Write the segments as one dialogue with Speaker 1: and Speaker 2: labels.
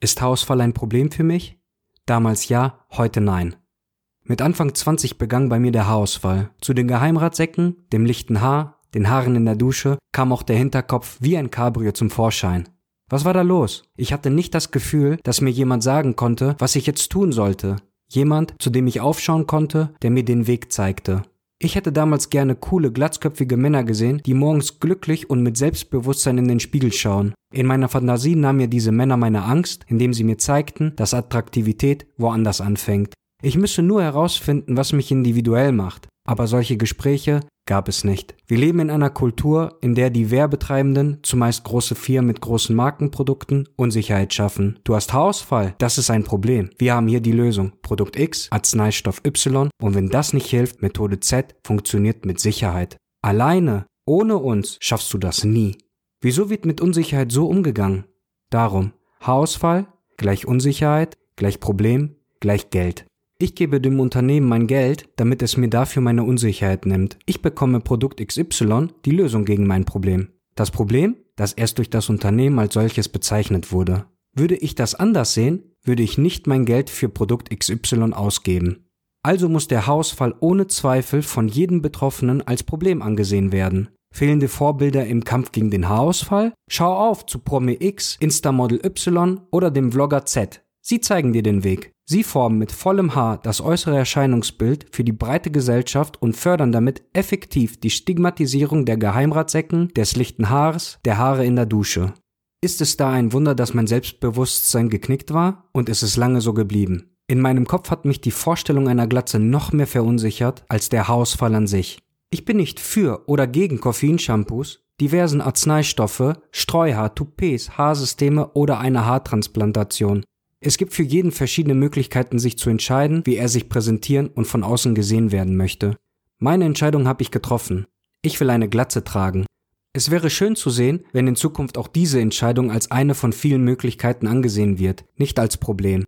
Speaker 1: Ist Haarausfall ein Problem für mich? Damals ja, heute nein. Mit Anfang 20 begann bei mir der Haarausfall. Zu den Geheimratsäcken, dem lichten Haar, den Haaren in der Dusche kam auch der Hinterkopf wie ein Cabrio zum Vorschein. Was war da los? Ich hatte nicht das Gefühl, dass mir jemand sagen konnte, was ich jetzt tun sollte. Jemand, zu dem ich aufschauen konnte, der mir den Weg zeigte. Ich hätte damals gerne coole, glatzköpfige Männer gesehen, die morgens glücklich und mit Selbstbewusstsein in den Spiegel schauen. In meiner Fantasie nahmen mir diese Männer meine Angst, indem sie mir zeigten, dass Attraktivität woanders anfängt. Ich müsse nur herausfinden, was mich individuell macht. Aber solche Gespräche gab es nicht. Wir leben in einer Kultur, in der die Werbetreibenden, zumeist große Firmen mit großen Markenprodukten, Unsicherheit schaffen. Du hast Haarausfall, das ist ein Problem. Wir haben hier die Lösung. Produkt X, Arzneistoff Y und wenn das nicht hilft, Methode Z funktioniert mit Sicherheit. Alleine, ohne uns, schaffst du das nie. Wieso wird mit Unsicherheit so umgegangen? Darum, Haarausfall gleich Unsicherheit gleich Problem gleich Geld. Ich gebe dem Unternehmen mein Geld, damit es mir dafür meine Unsicherheit nimmt. Ich bekomme Produkt XY, die Lösung gegen mein Problem. Das Problem, dass erst durch das Unternehmen als solches bezeichnet wurde. Würde ich das anders sehen, würde ich nicht mein Geld für Produkt XY ausgeben. Also muss der Haarausfall ohne Zweifel von jedem Betroffenen als Problem angesehen werden. Fehlende Vorbilder im Kampf gegen den Haarausfall? Schau auf zu Promi X, Instamodel Y oder dem Vlogger Z. Sie zeigen dir den Weg. Sie formen mit vollem Haar das äußere Erscheinungsbild für die breite Gesellschaft und fördern damit effektiv die Stigmatisierung der Geheimratsecken, des lichten Haares, der Haare in der Dusche. Ist es da ein Wunder, dass mein Selbstbewusstsein geknickt war? Und ist es lange so geblieben? In meinem Kopf hat mich die Vorstellung einer Glatze noch mehr verunsichert als der Haarausfall an sich. Ich bin nicht für oder gegen Koffeinshampoos, diversen Arzneistoffe, Streuhaar, Toupets, Haarsysteme oder eine Haartransplantation. Es gibt für jeden verschiedene Möglichkeiten, sich zu entscheiden, wie er sich präsentieren und von außen gesehen werden möchte. Meine Entscheidung habe ich getroffen. Ich will eine Glatze tragen. Es wäre schön zu sehen, wenn in Zukunft auch diese Entscheidung als eine von vielen Möglichkeiten angesehen wird, nicht als Problem.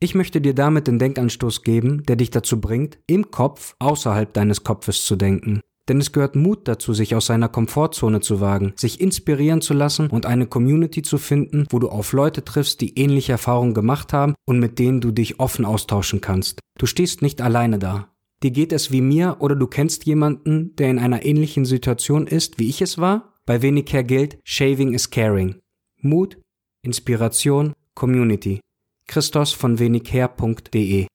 Speaker 1: Ich möchte dir damit den Denkanstoß geben, der dich dazu bringt, im Kopf außerhalb deines Kopfes zu denken. Denn es gehört Mut dazu, sich aus seiner Komfortzone zu wagen, sich inspirieren zu lassen und eine Community zu finden, wo du auf Leute triffst, die ähnliche Erfahrungen gemacht haben und mit denen du dich offen austauschen kannst. Du stehst nicht alleine da. Dir geht es wie mir oder du kennst jemanden, der in einer ähnlichen Situation ist, wie ich es war? Bei wenig Care gilt, Shaving is Caring. Mut, Inspiration, Community. Christos von wenigher.de